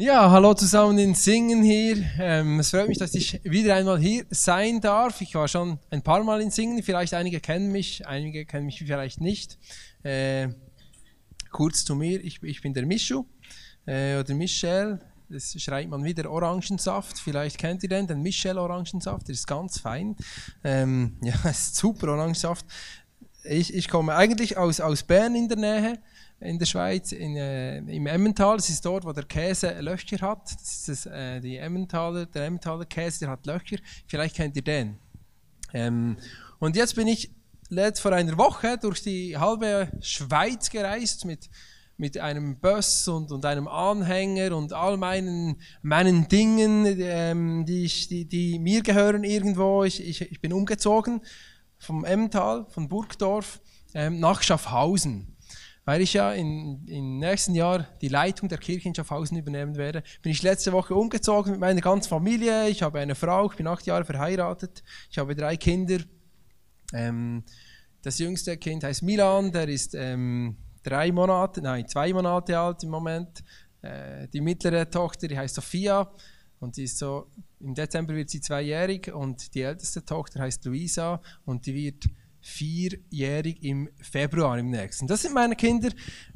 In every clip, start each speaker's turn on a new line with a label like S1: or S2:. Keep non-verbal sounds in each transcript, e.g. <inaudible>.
S1: Ja, hallo zusammen in Singen hier. Ähm, es freut mich, dass ich wieder einmal hier sein darf. Ich war schon ein paar Mal in Singen. Vielleicht einige kennen mich, einige kennen mich vielleicht nicht. Äh, kurz zu mir, ich, ich bin der Mischu äh, oder Michel. Das schreibt man wieder Orangensaft. Vielleicht kennt ihr den, den Michel Orangensaft. Der ist ganz fein. Ähm, <laughs> ja, ist super Orangensaft. Ich, ich komme eigentlich aus, aus Bern in der Nähe in der Schweiz, in, äh, im Emmental. Das ist dort, wo der Käse Löcher hat. Das ist das, äh, die Emmentaler, der Emmentaler Käse, der hat Löcher. Vielleicht kennt ihr den. Ähm, und jetzt bin ich letzt vor einer Woche durch die halbe Schweiz gereist mit, mit einem Bus und, und einem Anhänger und all meinen, meinen Dingen, ähm, die, ich, die, die mir gehören irgendwo. Ich, ich, ich bin umgezogen vom Emmental, von Burgdorf ähm, nach Schaffhausen weil ich ja im nächsten Jahr die Leitung der Kirche in Schaffhausen übernehmen werde, bin ich letzte Woche umgezogen mit meiner ganzen Familie. Ich habe eine Frau, ich bin acht Jahre verheiratet, ich habe drei Kinder. Ähm, das jüngste Kind heißt Milan, der ist ähm, drei Monate, nein, zwei Monate alt im Moment. Äh, die mittlere Tochter, die heißt Sophia und die ist so, im Dezember wird sie zweijährig und die älteste Tochter heißt Luisa und die wird vierjährig im Februar im nächsten. Das sind meine Kinder.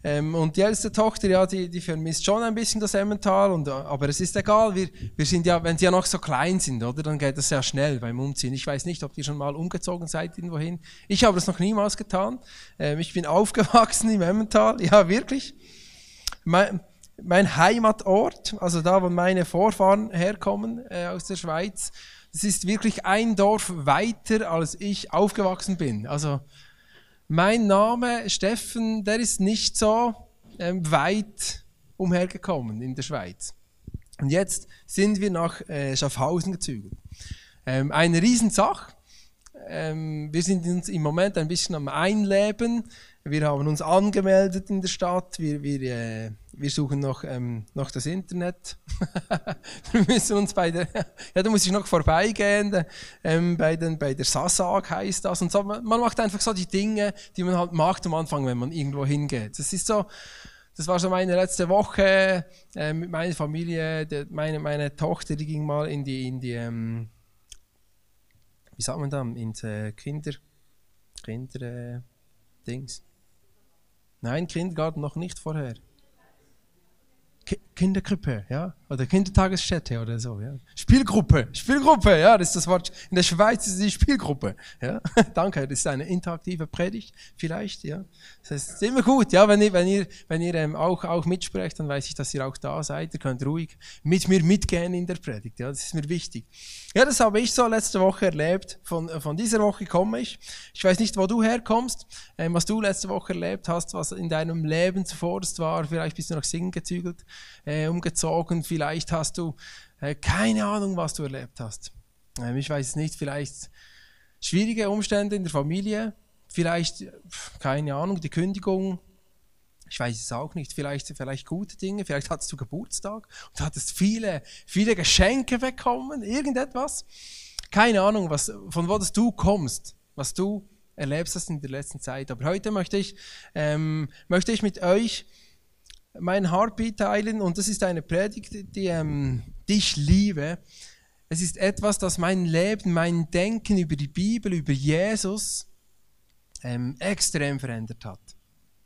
S1: Ähm, und die älteste Tochter, ja, die, die vermisst schon ein bisschen das Emmental. Und, aber es ist egal. Wir, wir sind ja, wenn sie ja noch so klein sind, oder, dann geht das ja schnell beim Umziehen. Ich weiß nicht, ob ihr schon mal umgezogen seid irgendwohin. Ich habe das noch niemals getan. Ähm, ich bin <laughs> aufgewachsen im Emmental. Ja, wirklich. Mein, mein Heimatort, also da, wo meine Vorfahren herkommen äh, aus der Schweiz, es ist wirklich ein Dorf weiter, als ich aufgewachsen bin. Also mein Name Steffen, der ist nicht so ähm, weit umhergekommen in der Schweiz. Und jetzt sind wir nach äh, Schaffhausen gezügelt. Ähm, eine Riesensache. Ähm, wir sind uns im Moment ein bisschen am Einleben. Wir haben uns angemeldet in der Stadt. Wir, wir, äh, wir suchen noch, ähm, noch das Internet. <laughs> wir müssen uns bei der, <laughs> ja, da muss ich noch vorbeigehen. Ähm, bei, den, bei der Sasag heißt das. Und so, man macht einfach so die Dinge, die man halt macht am Anfang, wenn man irgendwo hingeht. Das ist so, das war so meine letzte Woche äh, mit meiner Familie. Die, meine, meine Tochter, die ging mal in die, in die ähm, wie sagt man da, ins äh, Kinder, Kinder, äh, Dings. Nein, Kindergarten noch nicht vorher. Kinderkrippe, ja, oder Kindertagesstätte oder so, ja. Spielgruppe, Spielgruppe, ja, das ist das Wort. In der Schweiz ist die Spielgruppe, ja. <laughs> Danke, das ist eine interaktive Predigt, vielleicht, ja. Das ist immer gut, ja, wenn ihr, wenn ihr, wenn ihr ähm, auch, auch mitsprecht, dann weiß ich, dass ihr auch da seid. Ihr könnt ruhig mit mir mitgehen in der Predigt, ja, das ist mir wichtig. Ja, das habe ich so letzte Woche erlebt. Von, von dieser Woche komme ich. Ich weiß nicht, wo du herkommst, ähm, was du letzte Woche erlebt hast, was in deinem Leben zuvorderst war. Vielleicht bist du nach Singen gezügelt äh, umgezogen, vielleicht hast du äh, keine Ahnung, was du erlebt hast. Ähm, ich weiß es nicht, vielleicht schwierige Umstände in der Familie, vielleicht, keine Ahnung, die Kündigung, ich weiß es auch nicht, vielleicht, vielleicht gute Dinge, vielleicht hattest du Geburtstag und hattest viele, viele Geschenke bekommen, irgendetwas. Keine Ahnung, was, von wo du kommst, was du erlebst hast in der letzten Zeit. Aber heute möchte ich, ähm, möchte ich mit euch mein Heartbeat teilen und das ist eine Predigt, die, ähm, ich liebe. Es ist etwas, das mein Leben, mein Denken über die Bibel, über Jesus ähm, extrem verändert hat.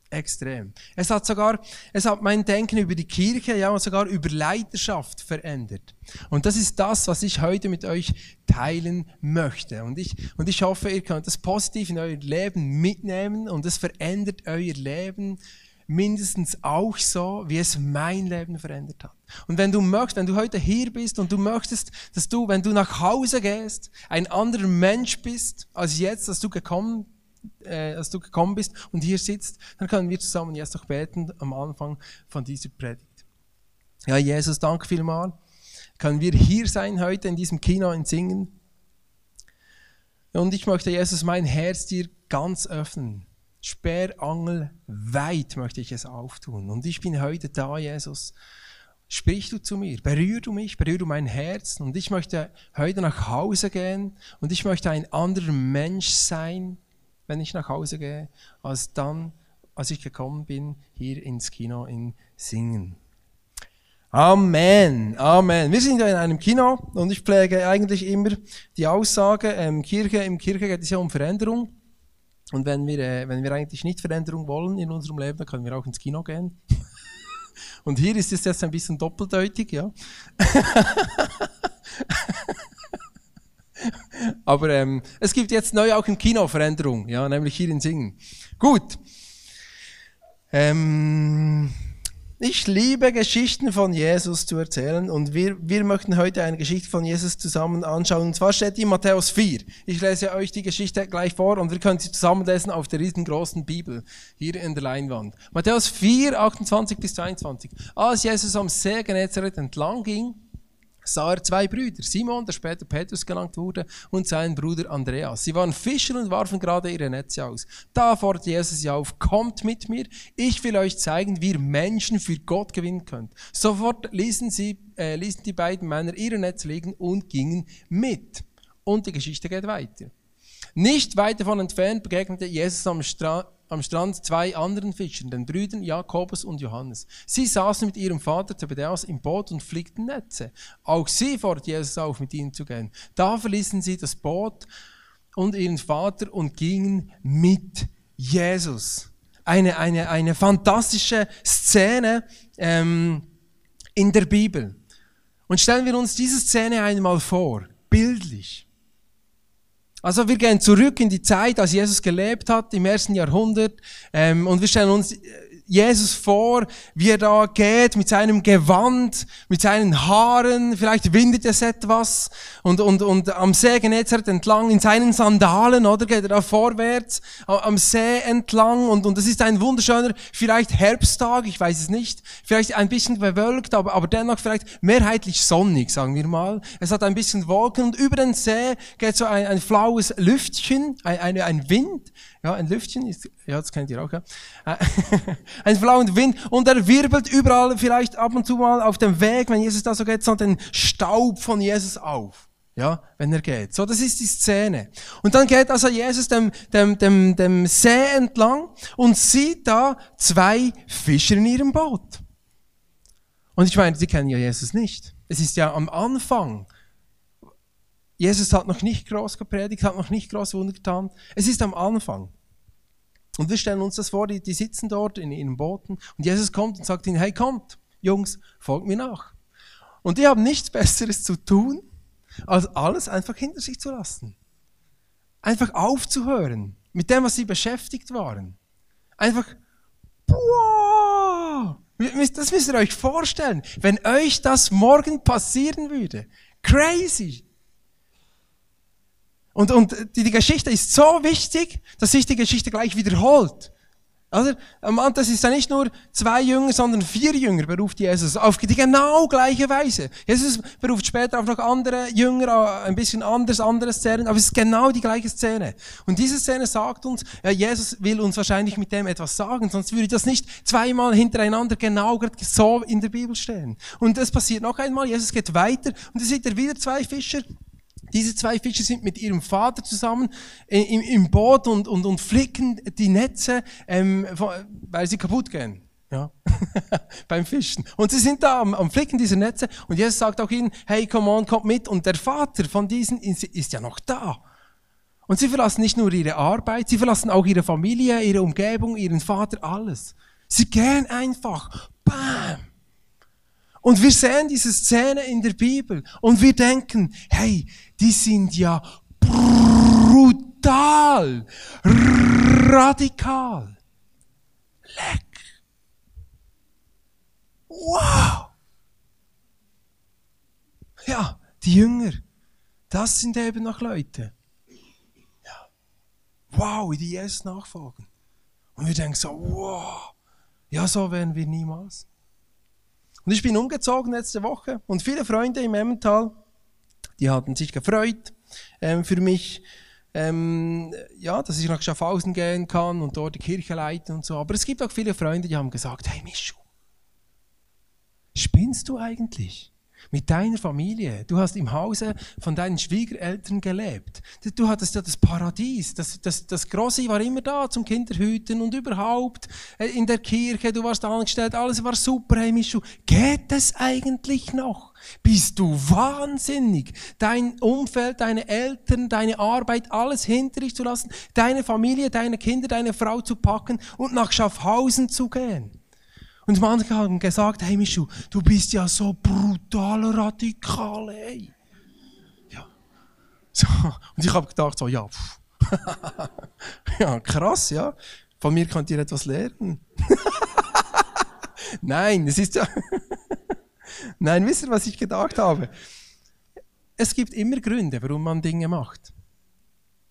S1: Extrem. Es hat sogar, es hat mein Denken über die Kirche, ja, und sogar über Leiterschaft verändert. Und das ist das, was ich heute mit euch teilen möchte. Und ich, und ich hoffe, ihr könnt das positiv in euer Leben mitnehmen und es verändert euer Leben mindestens auch so, wie es mein Leben verändert hat. Und wenn du möchtest, wenn du heute hier bist und du möchtest, dass du, wenn du nach Hause gehst, ein anderer Mensch bist, als jetzt, als du gekommen, äh, als du gekommen bist und hier sitzt, dann können wir zusammen jetzt noch beten am Anfang von dieser Predigt. Ja, Jesus, danke vielmals. Können wir hier sein heute in diesem Kino in Singen? Und ich möchte, Jesus, mein Herz dir ganz öffnen. Sperrangel weit möchte ich es auftun. Und ich bin heute da, Jesus. Sprich du zu mir, berühr du mich, berühr du mein Herz. Und ich möchte heute nach Hause gehen und ich möchte ein anderer Mensch sein, wenn ich nach Hause gehe, als dann, als ich gekommen bin, hier ins Kino in Singen. Amen, Amen. Wir sind ja in einem Kino und ich pflege eigentlich immer die Aussage, ähm, Kirche, im Kirche geht es ja um Veränderung. Und wenn wir, äh, wenn wir eigentlich nicht Veränderung wollen in unserem Leben, dann können wir auch ins Kino gehen. <laughs> Und hier ist es jetzt ein bisschen doppeldeutig, ja. <laughs> Aber ähm, es gibt jetzt neu auch im Kino Veränderung, ja, nämlich hier in Singen. Gut. Ähm, ich liebe Geschichten von Jesus zu erzählen und wir, wir möchten heute eine Geschichte von Jesus zusammen anschauen. Und zwar steht die in Matthäus 4. Ich lese euch die Geschichte gleich vor und wir können sie zusammenlesen auf der riesengroßen Bibel hier in der Leinwand. Matthäus 4, 28 bis 22. Als Jesus am See Genezareth entlang ging, sah er zwei Brüder, Simon, der später Petrus genannt wurde, und seinen Bruder Andreas. Sie waren Fischer und warfen gerade ihre Netze aus. Da forderte Jesus sie auf, kommt mit mir, ich will euch zeigen, wie ihr Menschen für Gott gewinnen könnt. Sofort ließen, sie, äh, ließen die beiden Männer ihre Netze liegen und gingen mit. Und die Geschichte geht weiter. Nicht weit davon entfernt begegnete Jesus am Strand am Strand zwei anderen Fischern, den Brüdern Jakobus und Johannes. Sie saßen mit ihrem Vater Zebedäus im Boot und flickten Netze. Auch sie forderte Jesus auf, mit ihnen zu gehen. Da verließen sie das Boot und ihren Vater und gingen mit Jesus. Eine, eine, eine fantastische Szene ähm, in der Bibel. Und stellen wir uns diese Szene einmal vor, bildlich. Also wir gehen zurück in die Zeit, als Jesus gelebt hat, im ersten Jahrhundert, ähm, und wir stellen uns Jesus vor, wie er da geht mit seinem Gewand, mit seinen Haaren, vielleicht windet es etwas und, und, und am See Genezareth entlang in seinen Sandalen, oder? Geht er da vorwärts am See entlang und, und es ist ein wunderschöner, vielleicht Herbsttag, ich weiß es nicht, vielleicht ein bisschen bewölkt, aber, aber dennoch vielleicht mehrheitlich sonnig, sagen wir mal. Es hat ein bisschen Wolken und über den See geht so ein, ein flaues Lüftchen, ein, ein, ein Wind. Ja, ein Lüftchen ist, ja, das kennt ihr auch, ja. Äh, <laughs> ein flauender Wind und er wirbelt überall, vielleicht ab und zu mal auf dem Weg, wenn Jesus da so geht, so den Staub von Jesus auf. Ja, wenn er geht. So, das ist die Szene. Und dann geht also Jesus dem, dem, dem, dem See entlang und sieht da zwei Fischer in ihrem Boot. Und ich meine, sie kennen ja Jesus nicht. Es ist ja am Anfang. Jesus hat noch nicht groß gepredigt, hat noch nicht groß Wunder getan. Es ist am Anfang. Und wir stellen uns das vor, die, die sitzen dort in ihren Booten und Jesus kommt und sagt ihnen, hey kommt, Jungs, folgt mir nach. Und die haben nichts Besseres zu tun, als alles einfach hinter sich zu lassen. Einfach aufzuhören mit dem, was sie beschäftigt waren. Einfach, boah, das müsst ihr euch vorstellen, wenn euch das morgen passieren würde. Crazy. Und, und die, die Geschichte ist so wichtig, dass sich die Geschichte gleich wiederholt. Also, das ist ja nicht nur zwei Jünger, sondern vier Jünger beruft Jesus auf die genau gleiche Weise. Jesus beruft später auch noch andere Jünger, ein bisschen anders, andere Szenen, aber es ist genau die gleiche Szene. Und diese Szene sagt uns, ja, Jesus will uns wahrscheinlich mit dem etwas sagen, sonst würde das nicht zweimal hintereinander genau so in der Bibel stehen. Und es passiert noch einmal, Jesus geht weiter und es sieht er wieder zwei Fischer diese zwei Fische sind mit ihrem Vater zusammen im, im Boot und, und, und flicken die Netze, ähm, weil sie kaputt gehen. Ja, <laughs> beim Fischen. Und sie sind da am, am Flicken dieser Netze und Jesus sagt auch ihnen, hey, come on, kommt mit. Und der Vater von diesen ist ja noch da. Und sie verlassen nicht nur ihre Arbeit, sie verlassen auch ihre Familie, ihre Umgebung, ihren Vater, alles. Sie gehen einfach. Bam! Und wir sehen diese Szene in der Bibel und wir denken, hey, die sind ja brutal, radikal. Leck. Wow. Ja, die Jünger, das sind eben noch Leute. Ja. Wow, die Jesus nachfolgen. Und wir denken so, wow, ja, so werden wir niemals. Und ich bin umgezogen letzte Woche und viele Freunde im Emmental, die hatten sich gefreut ähm, für mich, ähm, ja, dass ich nach Schaffhausen gehen kann und dort die Kirche leiten und so. Aber es gibt auch viele Freunde, die haben gesagt, hey Mischu, spinnst du eigentlich? Mit deiner Familie. Du hast im Hause von deinen Schwiegereltern gelebt. Du hattest ja das Paradies. Das, das, das Große war immer da zum Kinderhüten und überhaupt äh, in der Kirche. Du warst angestellt. Alles war super. Hey, Mischu, geht es eigentlich noch? Bist du wahnsinnig? Dein Umfeld, deine Eltern, deine Arbeit, alles hinter dich zu lassen, deine Familie, deine Kinder, deine Frau zu packen und nach Schaffhausen zu gehen. Und manche haben gesagt, hey Michu, du bist ja so brutal radikal, ey. Ja. So. Und ich habe gedacht, so, ja, <laughs> ja, krass, ja. Von mir könnt ihr etwas lernen. <laughs> Nein, es ist ja. <laughs> Nein, wisst ihr, was ich gedacht habe? Es gibt immer Gründe, warum man Dinge macht.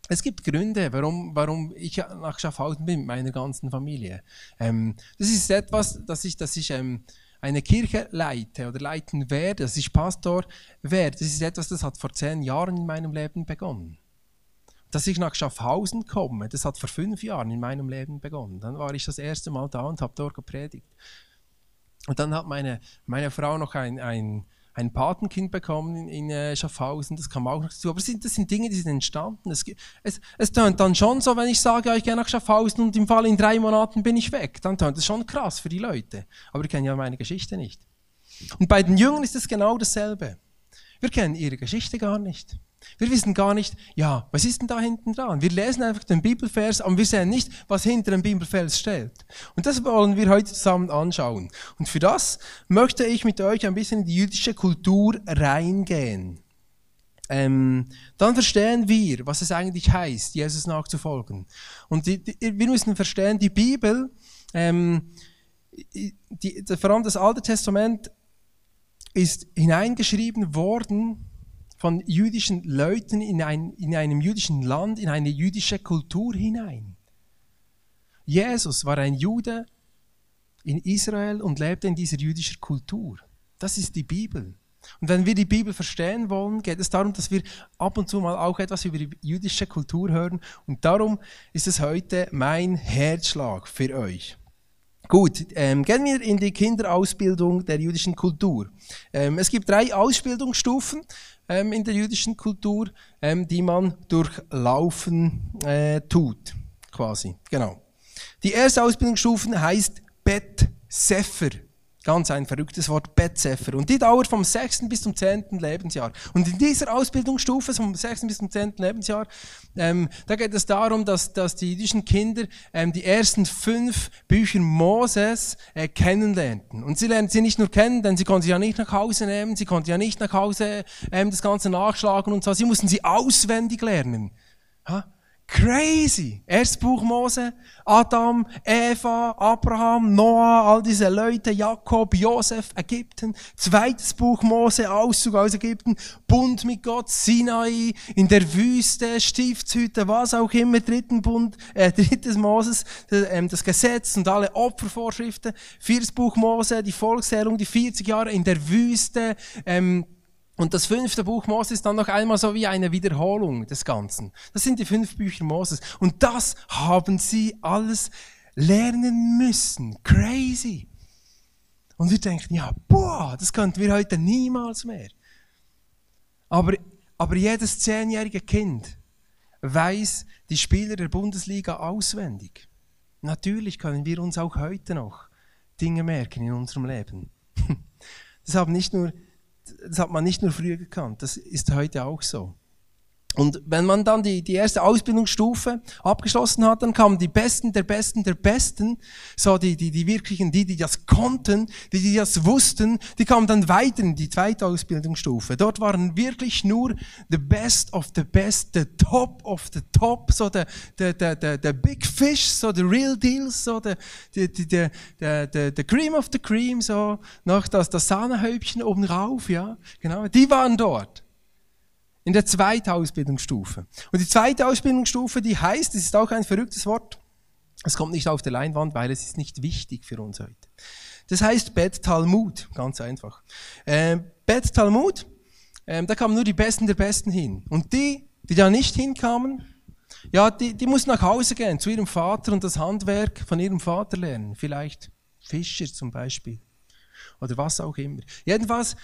S1: Es gibt Gründe, warum, warum ich nach Schaffhausen bin mit meiner ganzen Familie. Ähm, das ist etwas, dass ich, dass ich ähm, eine Kirche leite oder leiten werde, dass ich Pastor werde. Das ist etwas, das hat vor zehn Jahren in meinem Leben begonnen. Dass ich nach Schaffhausen komme, das hat vor fünf Jahren in meinem Leben begonnen. Dann war ich das erste Mal da und habe dort gepredigt. Und dann hat meine, meine Frau noch ein, ein, ein Patenkind bekommen in, in äh, Schaffhausen, das kam auch noch dazu. Aber das sind, das sind Dinge, die sind entstanden. Es, es, es tönt dann schon so, wenn ich sage, ja, ich gehe nach Schaffhausen und im Fall in drei Monaten bin ich weg. Dann tönt das schon krass für die Leute. Aber die kennen ja meine Geschichte nicht. Und bei den Jüngern ist es genau dasselbe. Wir kennen ihre Geschichte gar nicht. Wir wissen gar nicht, ja, was ist denn da hinten dran? Wir lesen einfach den Bibelvers, aber wir sehen nicht, was hinter dem Bibelvers steht. Und das wollen wir heute zusammen anschauen. Und für das möchte ich mit euch ein bisschen in die jüdische Kultur reingehen. Ähm, dann verstehen wir, was es eigentlich heißt, Jesus nachzufolgen. Und die, die, wir müssen verstehen, die Bibel, ähm, die, vor allem das Alte Testament, ist hineingeschrieben worden von jüdischen Leuten in, ein, in einem jüdischen Land, in eine jüdische Kultur hinein. Jesus war ein Jude in Israel und lebte in dieser jüdischen Kultur. Das ist die Bibel. Und wenn wir die Bibel verstehen wollen, geht es darum, dass wir ab und zu mal auch etwas über die jüdische Kultur hören. Und darum ist es heute mein Herzschlag für euch. Gut, ähm, gehen wir in die Kinderausbildung der jüdischen Kultur. Ähm, es gibt drei Ausbildungsstufen ähm, in der jüdischen Kultur, ähm, die man durchlaufen äh, tut, quasi. Genau. Die erste Ausbildungsstufe heißt Bet Sefer. Ganz ein verrücktes Wort, Bettsefer. Und die dauert vom 6. bis zum 10. Lebensjahr. Und in dieser Ausbildungsstufe, vom 6. bis zum 10. Lebensjahr, ähm, da geht es darum, dass, dass die jüdischen Kinder ähm, die ersten fünf Bücher Moses äh, kennenlernten. Und sie lernen sie nicht nur kennen, denn sie konnten sie ja nicht nach Hause nehmen, sie konnten ja nicht nach Hause ähm, das Ganze nachschlagen und so. Sie mussten sie auswendig lernen. Ha? Crazy. Erstes Buch Mose, Adam, Eva, Abraham, Noah, all diese Leute, Jakob, Josef, Ägypten. Zweites Buch Mose, Auszug aus Ägypten, Bund mit Gott, Sinai, in der Wüste, Stiftshütte, was auch immer, dritten Bund, äh, <laughs> drittes Moses, äh, das Gesetz und alle Opfervorschriften. Viertes Buch Mose, die Volkszählung, die 40 Jahre in der Wüste, ähm, und das fünfte Buch Moses ist dann noch einmal so wie eine Wiederholung des Ganzen. Das sind die fünf Bücher Moses. Und das haben sie alles lernen müssen. Crazy. Und wir denken, ja, boah, das könnten wir heute niemals mehr. Aber, aber jedes zehnjährige Kind weiß die Spieler der Bundesliga auswendig. Natürlich können wir uns auch heute noch Dinge merken in unserem Leben. <laughs> Das haben nicht nur das hat man nicht nur früher gekannt, das ist heute auch so. Und wenn man dann die, die erste Ausbildungsstufe abgeschlossen hat, dann kamen die Besten der Besten der Besten, so die, die, die wirklichen, die, die das konnten, die, die das wussten, die kamen dann weiter in die zweite Ausbildungsstufe. Dort waren wirklich nur the best of the best, the top of the top, so the, the, the, the, the big fish, so the real deals, so the, the, the, the, the, the, cream of the cream, so noch das, das Sahnehäubchen oben rauf, ja, genau, die waren dort in der zweiten Ausbildungsstufe. Und die zweite Ausbildungsstufe, die heißt, es ist auch ein verrücktes Wort, es kommt nicht auf der Leinwand, weil es ist nicht wichtig für uns heute. Das heißt Bet Talmud, ganz einfach. Äh, Bet Talmud, äh, da kamen nur die Besten der Besten hin. Und die, die da nicht hinkamen, ja, die, die mussten nach Hause gehen, zu ihrem Vater und das Handwerk von ihrem Vater lernen. Vielleicht Fischer zum Beispiel. Oder was auch immer. Jedenfalls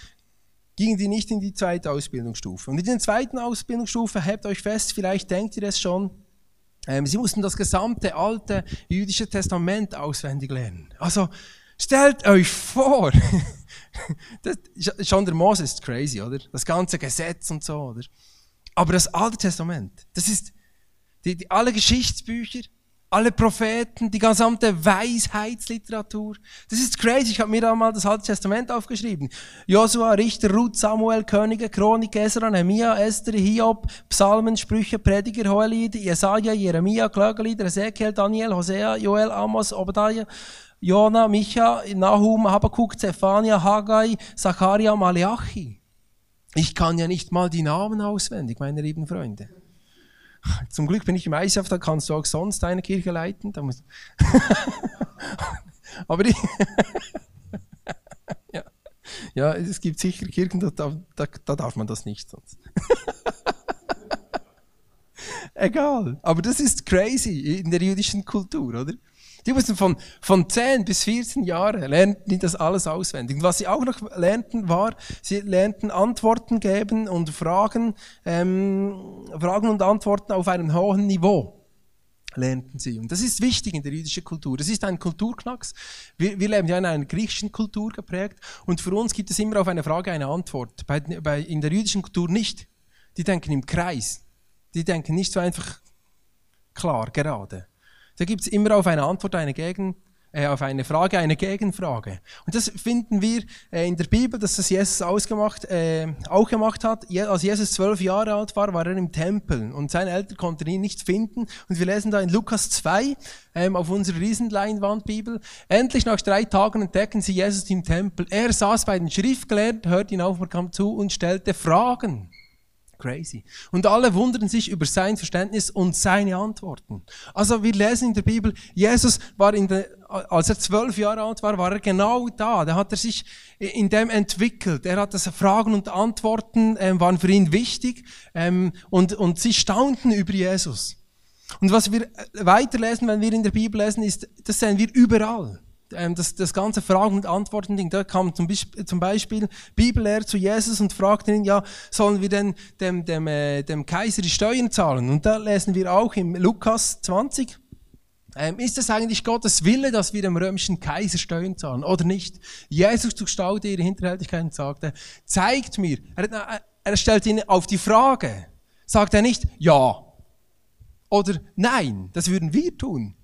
S1: gingen die nicht in die zweite Ausbildungsstufe. Und in der zweiten Ausbildungsstufe, habt euch fest, vielleicht denkt ihr es schon, ähm, sie mussten das gesamte alte jüdische Testament auswendig lernen. Also stellt euch vor, <laughs> das, schon der Mose ist crazy, oder? Das ganze Gesetz und so, oder? Aber das Alte Testament, das ist die, die, alle Geschichtsbücher, alle Propheten, die gesamte Weisheitsliteratur. Das ist crazy. Ich habe mir einmal das Alte Testament aufgeschrieben. Josua, Richter, Ruth, Samuel, Könige, Chronik, Esra, Nehemiah, Esther, Hiob, Psalmen, Sprüche, Prediger, Hohelied, Jesaja, Jeremia, Klagelieder, Ezekiel, Daniel, Hosea, Joel, Amos, Obadiah, Jona, Micha, Nahum, Habakkuk, Zephania, Haggai, Zacharia, Malachi. Ich kann ja nicht mal die Namen auswendig, meine lieben Freunde. Zum Glück bin ich im ISAF, da kannst du auch sonst eine Kirche leiten. Da muss <laughs> Aber ich <laughs> ja. ja, es gibt sicher Kirchen, da, da, da darf man das nicht sonst. <laughs> Egal, aber das ist crazy in der jüdischen Kultur, oder? Die mussten von, von 10 bis 14 Jahren lernten die das alles auswendig. Und was sie auch noch lernten, war, sie lernten Antworten geben und Fragen, ähm, Fragen und Antworten auf einem hohen Niveau lernten sie. Und das ist wichtig in der jüdischen Kultur. Das ist ein Kulturknacks. Wir, wir leben ja in einer griechischen Kultur geprägt und für uns gibt es immer auf eine Frage eine Antwort. Bei, bei, in der jüdischen Kultur nicht. Die denken im Kreis. Die denken nicht so einfach klar, gerade. Da gibt es immer auf eine Antwort eine Gegen, äh, auf eine Frage eine Gegenfrage. Und das finden wir äh, in der Bibel, dass das Jesus ausgemacht, äh, auch gemacht hat. Je, als Jesus zwölf Jahre alt war, war er im Tempel und seine Eltern konnten ihn nicht finden. Und wir lesen da in Lukas 2 ähm, auf unserer Riesenleinwandbibel. Endlich nach drei Tagen entdecken sie Jesus im Tempel. Er saß bei den Schriftgelehrten, hörte ihn aufmerksam zu und stellte Fragen. Crazy. Und alle wundern sich über sein Verständnis und seine Antworten. Also wir lesen in der Bibel, Jesus war in der, als er zwölf Jahre alt war, war er genau da. Da hat er sich in dem entwickelt. Er hat das Fragen und Antworten ähm, waren für ihn wichtig ähm, und, und sie staunten über Jesus. Und was wir weiterlesen, wenn wir in der Bibel lesen, ist, das sehen wir überall das, das ganze Fragen- und Antworten-Ding, da kam zum, zum Beispiel Bibellehrer zu Jesus und fragte ihn, ja, sollen wir denn dem, dem, äh, dem Kaiser die Steuern zahlen? Und da lesen wir auch im Lukas 20, ähm, ist es eigentlich Gottes Wille, dass wir dem römischen Kaiser Steuern zahlen oder nicht? Jesus durchstaute ihre Hinterhältigkeit und sagte, zeigt mir, er, er stellt ihn auf die Frage, sagt er nicht ja oder nein, das würden wir tun.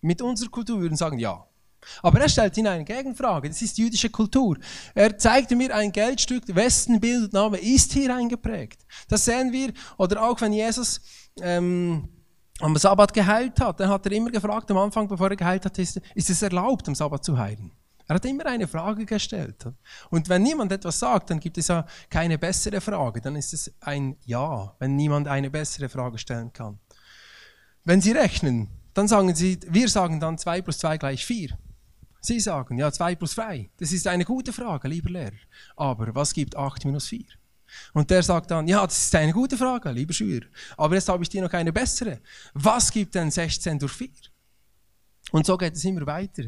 S1: Mit unserer Kultur würden sagen ja. Aber er stellt ihnen eine Gegenfrage. Das ist jüdische Kultur. Er zeigte mir ein Geldstück, wessen Bild und Name ist hier eingeprägt. Das sehen wir. Oder auch wenn Jesus ähm, am Sabbat geheilt hat, dann hat er immer gefragt am Anfang, bevor er geheilt hat, ist, ist es erlaubt, am Sabbat zu heilen? Er hat immer eine Frage gestellt. Und wenn niemand etwas sagt, dann gibt es ja keine bessere Frage. Dann ist es ein Ja, wenn niemand eine bessere Frage stellen kann. Wenn Sie rechnen, dann sagen Sie, wir sagen dann 2 plus 2 gleich 4. Sie sagen, ja, 2 plus 3. Das ist eine gute Frage, lieber Lehrer. Aber was gibt 8 minus 4? Und der sagt dann, ja, das ist eine gute Frage, lieber Schüler. Aber jetzt habe ich dir noch eine bessere. Was gibt denn 16 durch 4? Und so geht es immer weiter.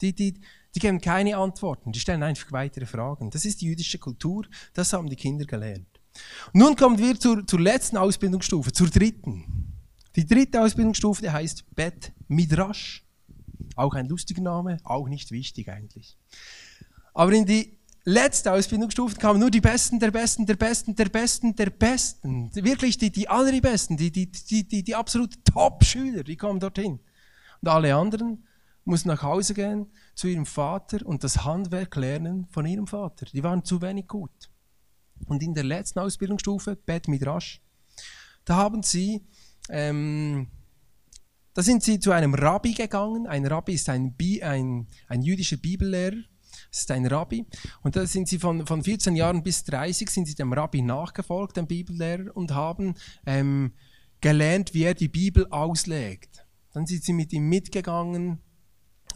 S1: Die, die, die geben keine Antworten, die stellen einfach weitere Fragen. Das ist die jüdische Kultur, das haben die Kinder gelernt. Nun kommen wir zur, zur letzten Ausbildungsstufe, zur dritten. Die dritte Ausbildungsstufe, die heißt Bet Midrash. Auch ein lustiger Name, auch nicht wichtig eigentlich. Aber in die letzte Ausbildungsstufe kamen nur die Besten, der Besten, der Besten, der Besten, der Besten. Wirklich die, die allerbesten, die, die, die, die, die absolut Top-Schüler, die kommen dorthin. Und alle anderen mussten nach Hause gehen zu ihrem Vater und das Handwerk lernen von ihrem Vater. Die waren zu wenig gut. Und in der letzten Ausbildungsstufe, Bet Midrash, da haben sie ähm, da sind sie zu einem Rabbi gegangen. Ein Rabbi ist ein, Bi ein, ein jüdischer Bibellehrer. Das ist ein Rabbi. Und da sind sie von, von 14 Jahren bis 30 sind sie dem Rabbi nachgefolgt, dem Bibellehrer, und haben ähm, gelernt, wie er die Bibel auslegt. Dann sind sie mit ihm mitgegangen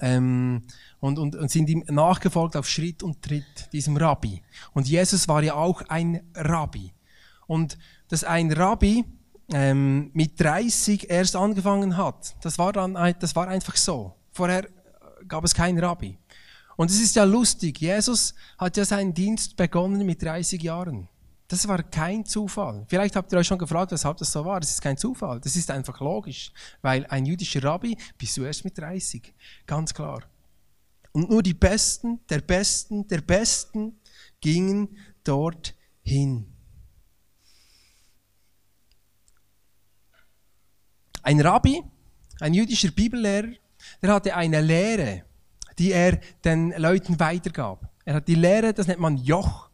S1: ähm, und, und, und sind ihm nachgefolgt auf Schritt und Tritt, diesem Rabbi. Und Jesus war ja auch ein Rabbi. Und dass ein Rabbi ähm, mit 30 erst angefangen hat. Das war, dann, das war einfach so. Vorher gab es keinen Rabbi. Und es ist ja lustig, Jesus hat ja seinen Dienst begonnen mit 30 Jahren. Das war kein Zufall. Vielleicht habt ihr euch schon gefragt, weshalb das so war. Das ist kein Zufall. Das ist einfach logisch. Weil ein jüdischer Rabbi bist du erst mit 30. Ganz klar. Und nur die Besten, der Besten, der Besten gingen dort hin. Ein Rabbi, ein jüdischer Bibellehrer, der hatte eine Lehre, die er den Leuten weitergab. Er hat die Lehre, das nennt man Joch.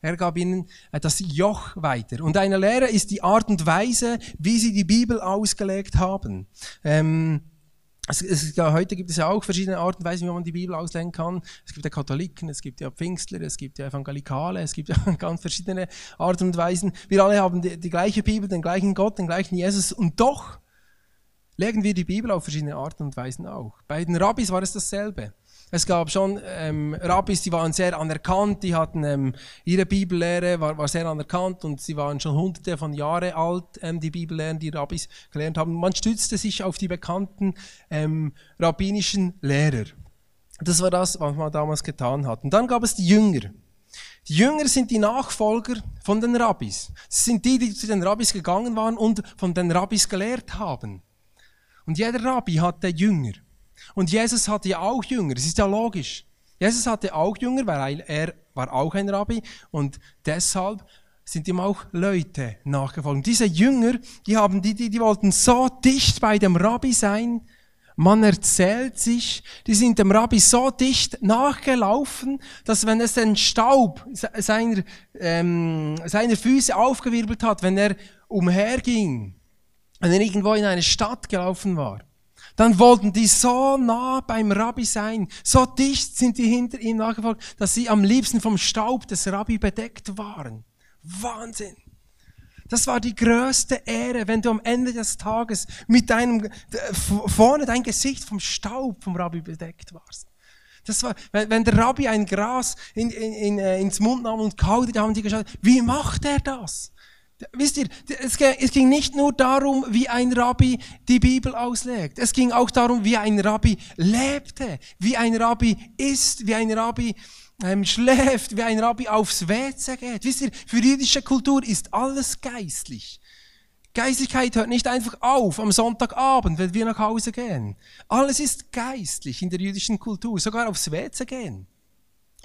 S1: Er gab ihnen äh, das Joch weiter. Und eine Lehre ist die Art und Weise, wie sie die Bibel ausgelegt haben. Ähm, es, es, ja, heute gibt es ja auch verschiedene Arten und Weisen, wie man die Bibel auslegen kann. Es gibt ja Katholiken, es gibt ja Pfingstler, es gibt ja Evangelikale, es gibt ja <laughs> ganz verschiedene Arten und Weisen. Wir alle haben die, die gleiche Bibel, den gleichen Gott, den gleichen Jesus und doch legen wir die Bibel auf verschiedene Arten und Weisen auch. Bei den Rabbis war es dasselbe. Es gab schon ähm, Rabbis, die waren sehr anerkannt, die hatten ähm, ihre Bibellehre war, war sehr anerkannt und sie waren schon hunderte von Jahren alt, ähm, die Bibellehren, die Rabbis gelernt haben. Man stützte sich auf die bekannten ähm, rabbinischen Lehrer. Das war das, was man damals getan hat. Und dann gab es die Jünger. Die Jünger sind die Nachfolger von den Rabbis. Das sind die, die zu den Rabbis gegangen waren und von den Rabbis gelehrt haben. Und jeder Rabbi hatte Jünger. Und Jesus hatte ja auch Jünger, das ist ja logisch. Jesus hatte auch Jünger, weil er war auch ein Rabbi und deshalb sind ihm auch Leute nachgefolgt. diese Jünger, die haben, die, die, die wollten so dicht bei dem Rabbi sein. Man erzählt sich, die sind dem Rabbi so dicht nachgelaufen, dass wenn es den Staub seiner, ähm, seiner Füße aufgewirbelt hat, wenn er umherging, wenn er irgendwo in eine Stadt gelaufen war, dann wollten die so nah beim Rabbi sein, so dicht sind die hinter ihm nachgefolgt, dass sie am liebsten vom Staub des Rabbi bedeckt waren. Wahnsinn! Das war die größte Ehre, wenn du am Ende des Tages mit deinem, äh, vorne dein Gesicht vom Staub vom Rabbi bedeckt warst. Das war, wenn, der Rabbi ein Gras in, in, in, äh, ins Mund nahm und kaute, da haben die geschaut, wie macht er das? Wisst ihr, es ging nicht nur darum, wie ein Rabbi die Bibel auslegt. Es ging auch darum, wie ein Rabbi lebte, wie ein Rabbi isst, wie ein Rabbi ähm, schläft, wie ein Rabbi aufs WC geht. Wisst ihr, für jüdische Kultur ist alles geistlich. Geistlichkeit hört nicht einfach auf am Sonntagabend, wenn wir nach Hause gehen. Alles ist geistlich in der jüdischen Kultur, sogar aufs WC gehen.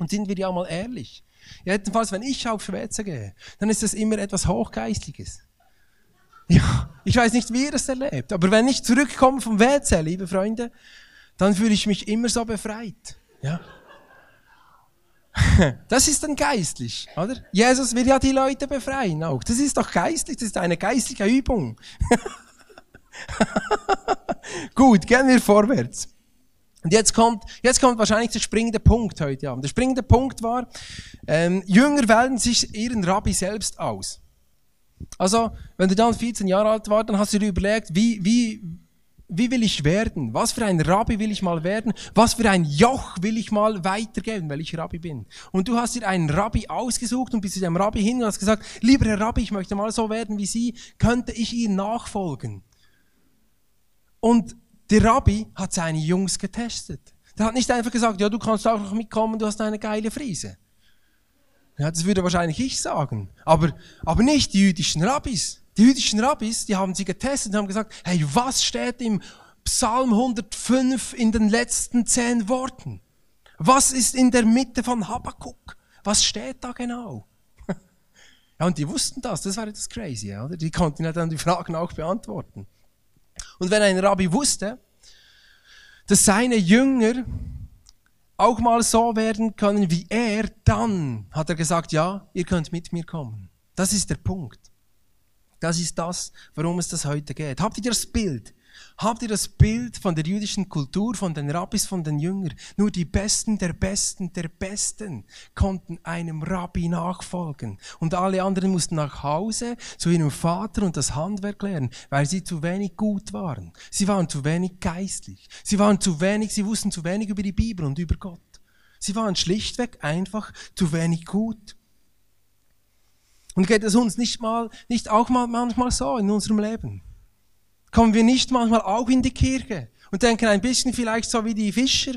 S1: Und sind wir ja mal ehrlich. Jedenfalls, wenn ich auf Schwätze gehe, dann ist das immer etwas Hochgeistliches. Ja, ich weiß nicht, wie ihr das erlebt, aber wenn ich zurückkomme vom WC, liebe Freunde, dann fühle ich mich immer so befreit. Ja. <laughs> Das ist dann geistlich, oder? Jesus will ja die Leute befreien auch. Das ist doch geistlich, das ist eine geistliche Übung. <laughs> Gut, gehen wir vorwärts. Und jetzt kommt, jetzt kommt wahrscheinlich der springende Punkt heute Abend. Der springende Punkt war, ähm, Jünger wählen sich ihren Rabbi selbst aus. Also, wenn du dann 14 Jahre alt warst, dann hast du dir überlegt, wie, wie, wie will ich werden? Was für ein Rabbi will ich mal werden? Was für ein Joch will ich mal weitergeben, weil ich Rabbi bin? Und du hast dir einen Rabbi ausgesucht und bist zu dem Rabbi hin und hast gesagt, lieber Herr Rabbi, ich möchte mal so werden wie Sie, könnte ich Ihnen nachfolgen? Und der Rabbi hat seine Jungs getestet. Der hat nicht einfach gesagt, ja, du kannst auch noch mitkommen, du hast eine geile Friese. Ja, das würde wahrscheinlich ich sagen. Aber, aber nicht die jüdischen Rabbis. Die jüdischen Rabbis, die haben sie getestet und haben gesagt, hey, was steht im Psalm 105 in den letzten zehn Worten? Was ist in der Mitte von Habakkuk? Was steht da genau? <laughs> ja, und die wussten das, das war etwas crazy, oder? Die konnten ja dann die Fragen auch beantworten. Und wenn ein Rabbi wusste, dass seine Jünger auch mal so werden können wie er, dann hat er gesagt, ja, ihr könnt mit mir kommen. Das ist der Punkt. Das ist das, warum es das heute geht. Habt ihr das Bild? Habt ihr das Bild von der jüdischen Kultur, von den Rabbis, von den Jüngern? Nur die Besten der Besten der Besten konnten einem Rabbi nachfolgen. Und alle anderen mussten nach Hause zu ihrem Vater und das Handwerk lernen, weil sie zu wenig gut waren. Sie waren zu wenig geistlich. Sie waren zu wenig, sie wussten zu wenig über die Bibel und über Gott. Sie waren schlichtweg einfach zu wenig gut. Und geht es uns nicht mal, nicht auch mal manchmal so in unserem Leben? Kommen wir nicht manchmal auch in die Kirche und denken ein bisschen vielleicht so wie die Fischer.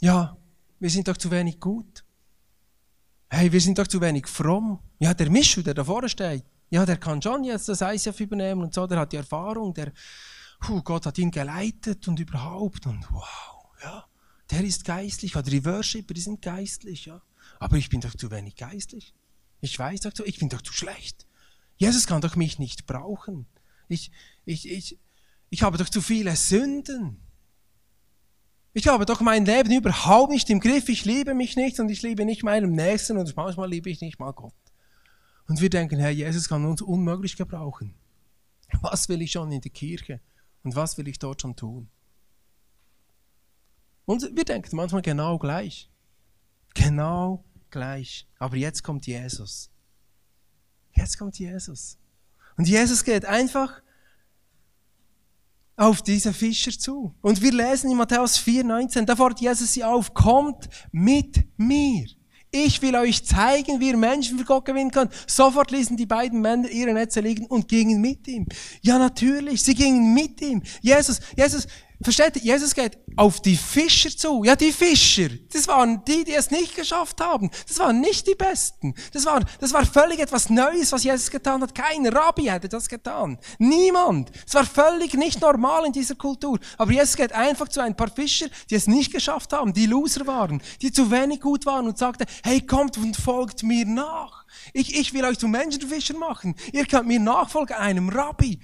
S1: Ja, wir sind doch zu wenig gut. Hey, wir sind doch zu wenig fromm. Ja, der Mischel, der da vorne steht, ja, der kann schon jetzt das ICF übernehmen und so, der hat die Erfahrung, der, puh, Gott hat ihn geleitet und überhaupt und wow, ja, der ist geistlich, oder die Worshipper, die sind geistlich, ja. Aber ich bin doch zu wenig geistlich. Ich weiß doch, ich bin doch zu schlecht. Jesus kann doch mich nicht brauchen. Ich, ich, ich, ich habe doch zu viele Sünden. Ich habe doch mein Leben überhaupt nicht im Griff. Ich liebe mich nicht und ich liebe nicht meinem Nächsten und manchmal liebe ich nicht mal Gott. Und wir denken, Herr Jesus kann uns unmöglich gebrauchen. Was will ich schon in der Kirche und was will ich dort schon tun? Und wir denken manchmal genau gleich. Genau gleich. Aber jetzt kommt Jesus. Jetzt kommt Jesus. Und Jesus geht einfach auf diese Fischer zu. Und wir lesen in Matthäus 4,19, da fordert Jesus sie auf, kommt mit mir. Ich will euch zeigen, wie ihr Menschen für Gott gewinnen könnt. Sofort ließen die beiden Männer ihre Netze liegen und gingen mit ihm. Ja, natürlich, sie gingen mit ihm. Jesus, Jesus, Versteht ihr? Jesus geht auf die Fischer zu. Ja, die Fischer. Das waren die, die es nicht geschafft haben. Das waren nicht die Besten. Das war, das war völlig etwas Neues, was Jesus getan hat. Kein Rabbi hätte das getan. Niemand. Es war völlig nicht normal in dieser Kultur. Aber Jesus geht einfach zu ein paar Fischer, die es nicht geschafft haben, die Loser waren, die zu wenig gut waren und sagte, hey, kommt und folgt mir nach. Ich, ich will euch zu Menschenfischern machen. Ihr könnt mir nachfolgen, einem Rabbi.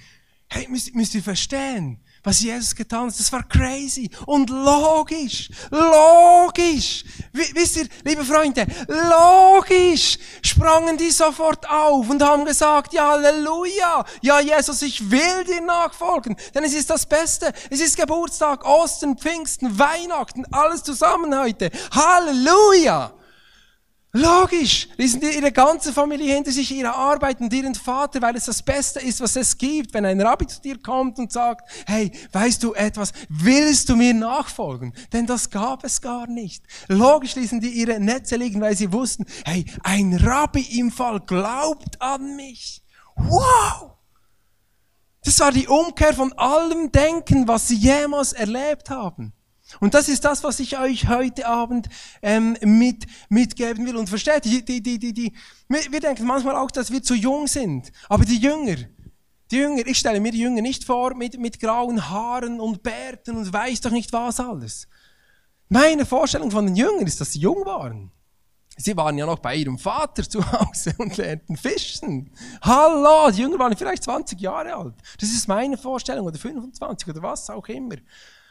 S1: Hey, müsst, müsst ihr verstehen was Jesus getan hat. Das war crazy und logisch. Logisch. Wisst ihr, liebe Freunde, logisch sprangen die sofort auf und haben gesagt, ja, Halleluja. Ja, Jesus, ich will dir nachfolgen. Denn es ist das Beste. Es ist Geburtstag, Ostern, Pfingsten, Weihnachten, alles zusammen heute. Halleluja. Logisch, ließen die ihre ganze Familie hinter sich, ihre Arbeit und ihren Vater, weil es das Beste ist, was es gibt. Wenn ein Rabbi zu dir kommt und sagt, hey, weißt du etwas, willst du mir nachfolgen? Denn das gab es gar nicht. Logisch ließen die ihre Netze liegen, weil sie wussten, hey, ein Rabbi im Fall glaubt an mich. Wow! Das war die Umkehr von allem Denken, was sie jemals erlebt haben. Und das ist das, was ich euch heute Abend ähm, mit, mitgeben will. Und versteht, die, die, die, die, die, wir denken manchmal auch, dass wir zu jung sind. Aber die Jünger, die Jünger, ich stelle mir die Jünger nicht vor mit, mit grauen Haaren und Bärten und weiß doch nicht was alles. Meine Vorstellung von den Jüngern ist, dass sie jung waren. Sie waren ja noch bei ihrem Vater zu Hause und lernten Fischen. Hallo, die Jünger waren vielleicht 20 Jahre alt. Das ist meine Vorstellung, oder 25 oder was auch immer.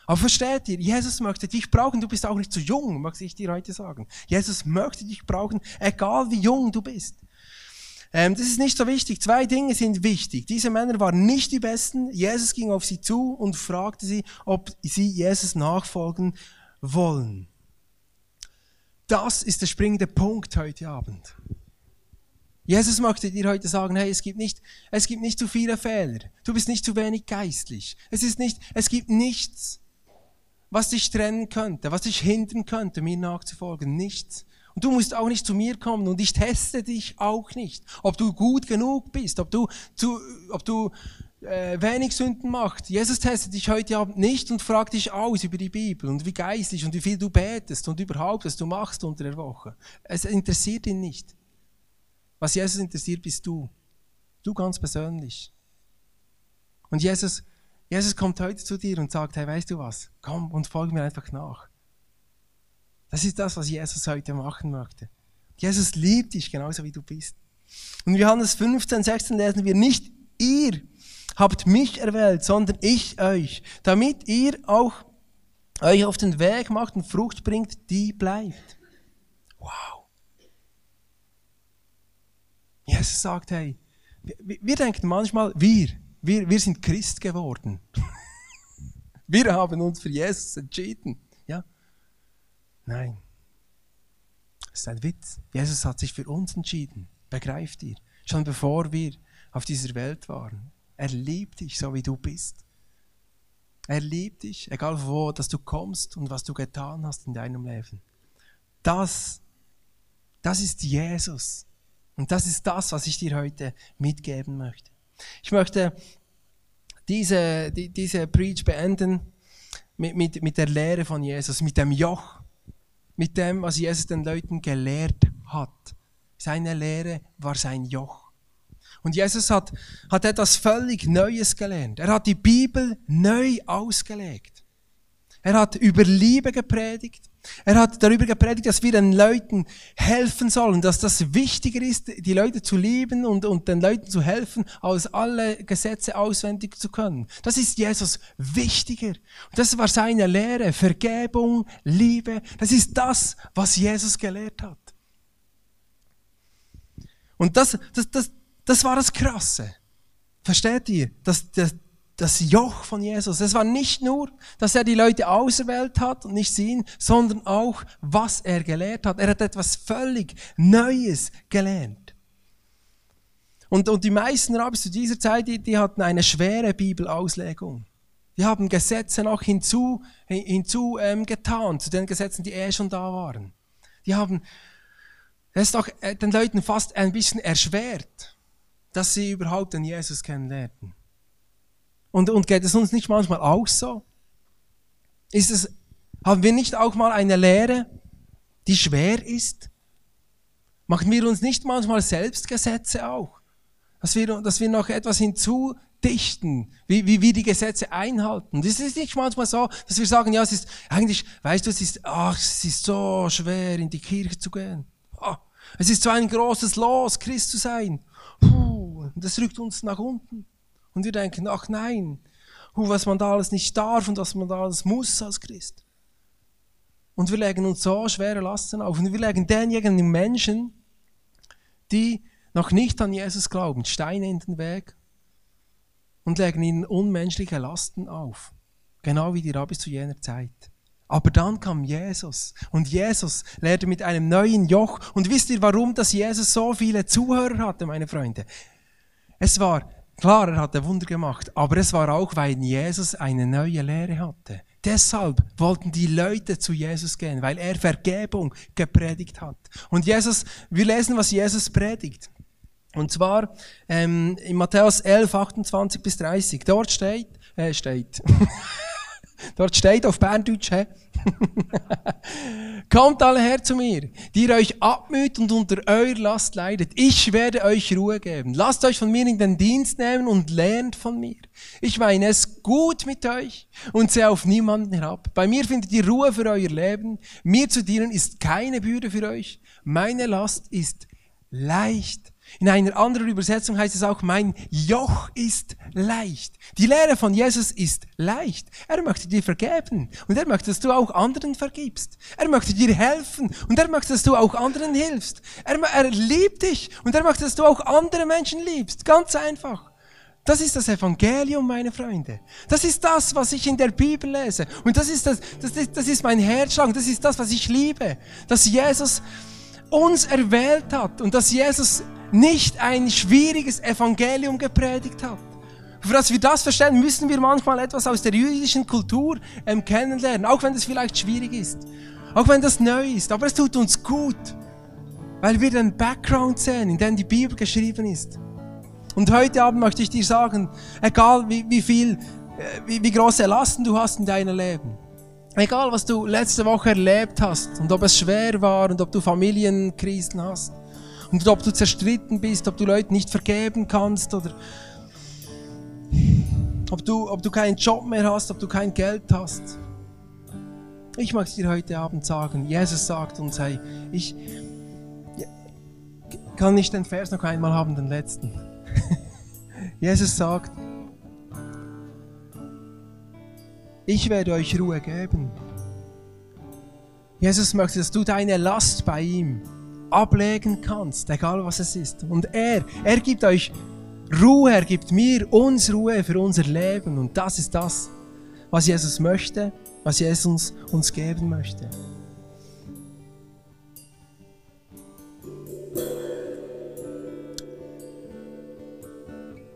S1: Aber versteht ihr, Jesus möchte dich brauchen, du bist auch nicht zu jung, möchte ich dir heute sagen. Jesus möchte dich brauchen, egal wie jung du bist. Ähm, das ist nicht so wichtig. Zwei Dinge sind wichtig. Diese Männer waren nicht die Besten. Jesus ging auf sie zu und fragte sie, ob sie Jesus nachfolgen wollen. Das ist der springende Punkt heute Abend. Jesus möchte dir heute sagen, hey, es gibt nicht, es gibt nicht zu viele Fehler. Du bist nicht zu wenig geistlich. Es ist nicht, es gibt nichts, was dich trennen könnte, was dich hindern könnte, mir nachzufolgen. Nichts. Und du musst auch nicht zu mir kommen und ich teste dich auch nicht, ob du gut genug bist, ob du, zu, ob du äh, wenig Sünden machst. Jesus testet dich heute Abend nicht und fragt dich aus über die Bibel und wie geistlich und wie viel du betest und überhaupt, was du machst unter der Woche. Es interessiert ihn nicht. Was Jesus interessiert, bist du. Du ganz persönlich. Und Jesus Jesus kommt heute zu dir und sagt, hey, weißt du was? Komm und folge mir einfach nach. Das ist das, was Jesus heute machen möchte. Jesus liebt dich genauso wie du bist. Und Johannes 15, 16 lesen wir nicht, ihr habt mich erwählt, sondern ich euch, damit ihr auch euch auf den Weg macht und Frucht bringt, die bleibt. Wow. Jesus sagt, hey, wir denken manchmal, wir, wir, wir sind Christ geworden. <laughs> wir haben uns für Jesus entschieden. Ja? Nein. Das ist ein Witz. Jesus hat sich für uns entschieden. Begreift ihr? Schon bevor wir auf dieser Welt waren. Er liebt dich, so wie du bist. Er liebt dich, egal wo, dass du kommst und was du getan hast in deinem Leben. Das, das ist Jesus. Und das ist das, was ich dir heute mitgeben möchte. Ich möchte diese, die, diese Preach beenden mit, mit, mit der Lehre von Jesus, mit dem Joch. mit dem, was Jesus den Leuten gelehrt hat. Seine Lehre war sein Joch. Und Jesus hat, hat etwas völlig Neues gelernt. Er hat die Bibel neu ausgelegt. Er hat über Liebe gepredigt. Er hat darüber gepredigt, dass wir den Leuten helfen sollen, dass das wichtiger ist, die Leute zu lieben und, und den Leuten zu helfen, als alle Gesetze auswendig zu können. Das ist Jesus wichtiger. Und das war seine Lehre. Vergebung, Liebe. Das ist das, was Jesus gelehrt hat. Und das, das, das, das war das Krasse. Versteht ihr? Das, das, das Joch von Jesus. Es war nicht nur, dass er die Leute auserwählt hat und nicht sie ihn, sondern auch, was er gelehrt hat. Er hat etwas völlig Neues gelernt. Und, und die meisten Rabbis zu dieser Zeit, die, die hatten eine schwere Bibelauslegung. Die haben Gesetze noch hinzu, hinzu ähm, getan, zu den Gesetzen, die eh schon da waren. Die haben es doch äh, den Leuten fast ein bisschen erschwert, dass sie überhaupt den Jesus kennenlernen. Und, und geht es uns nicht manchmal auch so? Ist es, haben wir nicht auch mal eine Lehre, die schwer ist? Machen wir uns nicht manchmal selbst Gesetze auch? Dass wir, dass wir noch etwas hinzudichten, wie, wie wir die Gesetze einhalten. Das ist nicht manchmal so, dass wir sagen, ja, es ist, eigentlich, weißt du, es ist, ach, es ist so schwer, in die Kirche zu gehen. Oh, es ist so ein großes Los, Christ zu sein. Puh, das rückt uns nach unten. Und wir denken, ach nein, was man da alles nicht darf und was man da alles muss als Christ. Und wir legen uns so schwere Lasten auf. Und wir legen denjenigen Menschen, die noch nicht an Jesus glauben, Steine in den Weg und legen ihnen unmenschliche Lasten auf. Genau wie die Rabbis zu jener Zeit. Aber dann kam Jesus und Jesus lehrte mit einem neuen Joch. Und wisst ihr, warum das Jesus so viele Zuhörer hatte, meine Freunde? Es war Klar, er hatte Wunder gemacht, aber es war auch, weil Jesus eine neue Lehre hatte. Deshalb wollten die Leute zu Jesus gehen, weil er Vergebung gepredigt hat. Und Jesus, wir lesen, was Jesus predigt. Und zwar ähm, in Matthäus 11, 28 bis 30. Dort steht, äh, steht. <laughs> Dort steht auf Berndeutsch, hä? Kommt alle her zu mir, die ihr euch abmüht und unter eurer Last leidet. Ich werde euch Ruhe geben. Lasst euch von mir in den Dienst nehmen und lernt von mir. Ich meine es gut mit euch und sehe auf niemanden herab. Bei mir findet ihr Ruhe für euer Leben. Mir zu dienen ist keine Bürde für euch. Meine Last ist leicht in einer anderen Übersetzung heißt es auch, mein Joch ist leicht. Die Lehre von Jesus ist leicht. Er möchte dir vergeben und er möchte, dass du auch anderen vergibst. Er möchte dir helfen und er möchte, dass du auch anderen hilfst. Er, er liebt dich und er möchte, dass du auch andere Menschen liebst. Ganz einfach. Das ist das Evangelium, meine Freunde. Das ist das, was ich in der Bibel lese. Und das ist, das, das, ist, das ist mein Herzschlag. Das ist das, was ich liebe. Dass Jesus uns erwählt hat und dass Jesus nicht ein schwieriges Evangelium gepredigt hat. Für dass wir das verstehen, müssen wir manchmal etwas aus der jüdischen Kultur ähm, kennenlernen, auch wenn das vielleicht schwierig ist, auch wenn das neu ist, aber es tut uns gut, weil wir den Background sehen, in dem die Bibel geschrieben ist. Und heute Abend möchte ich dir sagen, egal wie, wie viel, äh, wie, wie große Lasten du hast in deinem Leben, egal was du letzte Woche erlebt hast und ob es schwer war und ob du Familienkrisen hast, und ob du zerstritten bist, ob du Leuten nicht vergeben kannst oder ob du, ob du keinen Job mehr hast, ob du kein Geld hast. Ich möchte dir heute Abend sagen, Jesus sagt uns, hey, ich kann nicht den Vers noch einmal haben, den letzten. <laughs> Jesus sagt, ich werde euch Ruhe geben. Jesus möchte, dass du deine Last bei ihm ablegen kannst, egal was es ist. Und er, er gibt euch Ruhe, er gibt mir, uns Ruhe für unser Leben. Und das ist das, was Jesus möchte, was Jesus uns, geben möchte.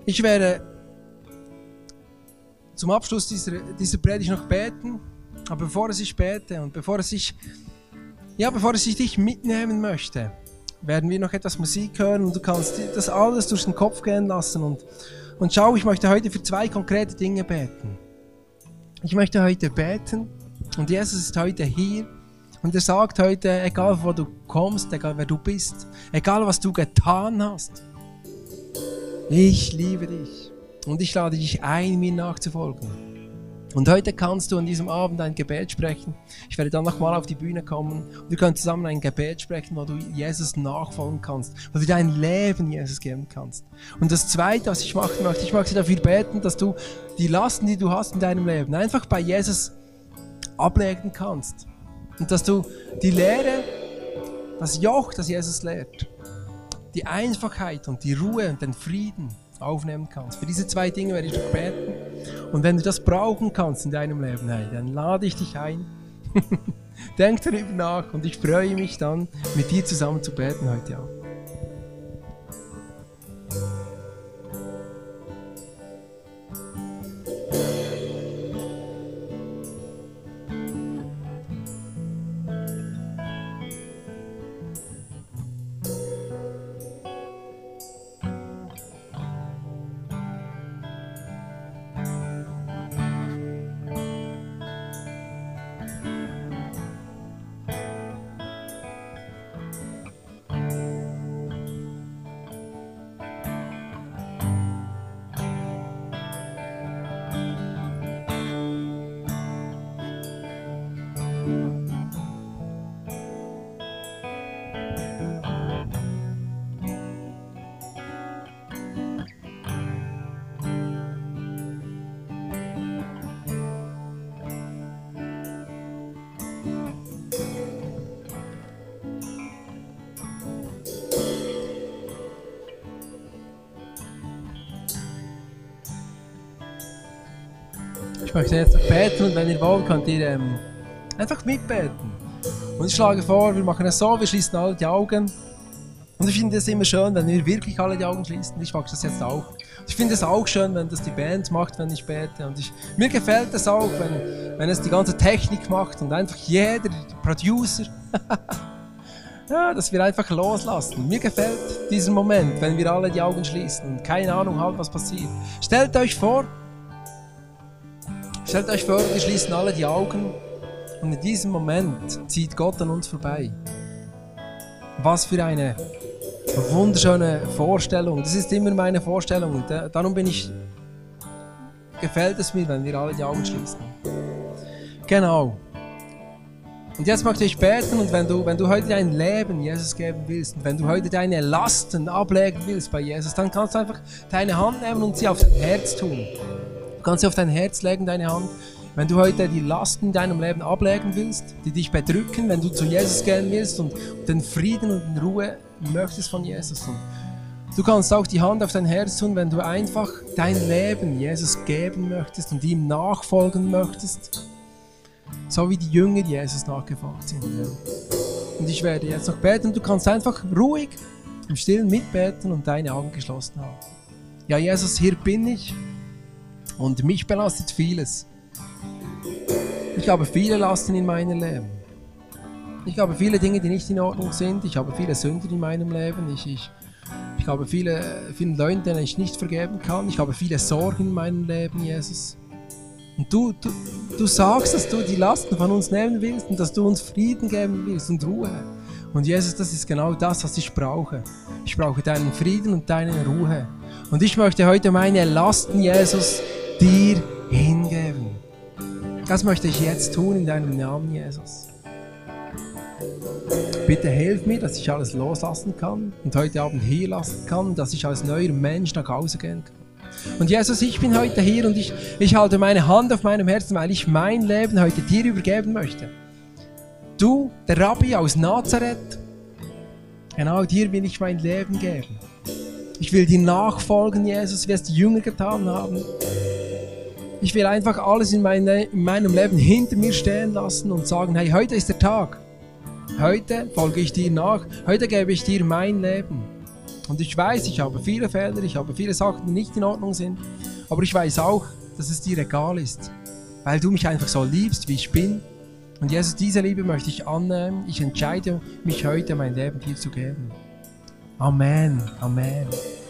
S1: Ich werde zum Abschluss dieser, dieser Predigt noch beten, aber bevor ich bete und bevor ich ja, bevor ich dich mitnehmen möchte, werden wir noch etwas Musik hören und du kannst das alles durch den Kopf gehen lassen. Und, und schau, ich möchte heute für zwei konkrete Dinge beten. Ich möchte heute beten und Jesus ist heute hier Und er sagt heute, egal wo du kommst, egal wer du bist, egal was du getan hast, ich liebe dich und ich lade dich ein, mir nachzufolgen. Und heute kannst du an diesem Abend ein Gebet sprechen. Ich werde dann nochmal auf die Bühne kommen und wir können zusammen ein Gebet sprechen, wo du Jesus nachfolgen kannst, wo du dein Leben Jesus geben kannst. Und das Zweite, was ich machen möchte, ich möchte dafür beten, dass du die Lasten, die du hast in deinem Leben, einfach bei Jesus ablegen kannst. Und dass du die Lehre, das Joch, das Jesus lehrt, die Einfachheit und die Ruhe und den Frieden aufnehmen kannst. Für diese zwei Dinge werde ich beten. Und wenn du das brauchen kannst in deinem Leben, hey, dann lade ich dich ein. <laughs> Denk darüber nach und ich freue mich dann, mit dir zusammen zu beten heute Abend. Ich möchte jetzt beten und wenn ihr wollt, könnt ihr ähm, einfach mitbeten. Und ich schlage vor, wir machen es so, wir schließen alle die Augen. Und ich finde es immer schön, wenn wir wirklich alle die Augen schließen. Ich mag das jetzt auch. Ich finde es auch schön, wenn das die Band macht, wenn ich bete. Und ich, mir gefällt es auch, wenn, wenn es die ganze Technik macht und einfach jeder, Producer, <laughs> ja, dass wir einfach loslassen. Mir gefällt dieser Moment, wenn wir alle die Augen schließen und keine Ahnung haben, was passiert. Stellt euch vor, Stellt euch vor, wir schließen alle die Augen und in diesem Moment zieht Gott an uns vorbei. Was für eine wunderschöne Vorstellung. Das ist immer meine Vorstellung und darum bin ich, gefällt es mir, wenn wir alle die Augen schließen. Genau. Und jetzt möchte ich beten und wenn du, wenn du heute dein Leben Jesus geben willst und wenn du heute deine Lasten ablegen willst bei Jesus, dann kannst du einfach deine Hand nehmen und sie auf dein Herz tun. Du kannst sie auf dein Herz legen, deine Hand. Wenn du heute die Lasten in deinem Leben ablegen willst, die dich bedrücken, wenn du zu Jesus gehen willst und den Frieden und die Ruhe möchtest von Jesus. Und du kannst auch die Hand auf dein Herz tun, wenn du einfach dein Leben Jesus geben möchtest und ihm nachfolgen möchtest. So wie die Jünger Jesus nachgefolgt sind. Und ich werde jetzt noch beten. Du kannst einfach ruhig im Stillen mitbeten und deine Augen geschlossen haben. Ja, Jesus, hier bin ich. Und mich belastet vieles. Ich habe viele Lasten in meinem Leben. Ich habe viele Dinge, die nicht in Ordnung sind. Ich habe viele Sünden in meinem Leben. Ich, ich, ich habe viele, viele Leute, denen ich nicht vergeben kann. Ich habe viele Sorgen in meinem Leben, Jesus. Und du, du, du sagst, dass du die Lasten von uns nehmen willst und dass du uns Frieden geben willst und Ruhe. Und Jesus, das ist genau das, was ich brauche. Ich brauche deinen Frieden und deine Ruhe. Und ich möchte heute meine Lasten, Jesus, dir hingeben. Das möchte ich jetzt tun in deinem Namen, Jesus. Bitte hilf mir, dass ich alles loslassen kann und heute Abend hier lassen kann, dass ich als neuer Mensch nach Hause gehen kann. Und Jesus, ich bin heute hier und ich, ich halte meine Hand auf meinem Herzen, weil ich mein Leben heute dir übergeben möchte. Du, der Rabbi aus Nazareth, genau dir will ich mein Leben geben. Ich will dir nachfolgen, Jesus, wie es die Jünger getan haben. Ich will einfach alles in, meine, in meinem Leben hinter mir stehen lassen und sagen, hey, heute ist der Tag. Heute folge ich dir nach. Heute gebe ich dir mein Leben. Und ich weiß, ich habe viele Fehler, ich habe viele Sachen, die nicht in Ordnung sind. Aber ich weiß auch, dass es dir egal ist. Weil du mich einfach so liebst, wie ich bin. Und Jesus, diese Liebe möchte ich annehmen. Ich entscheide mich heute, mein Leben dir zu geben. Amen. Amen.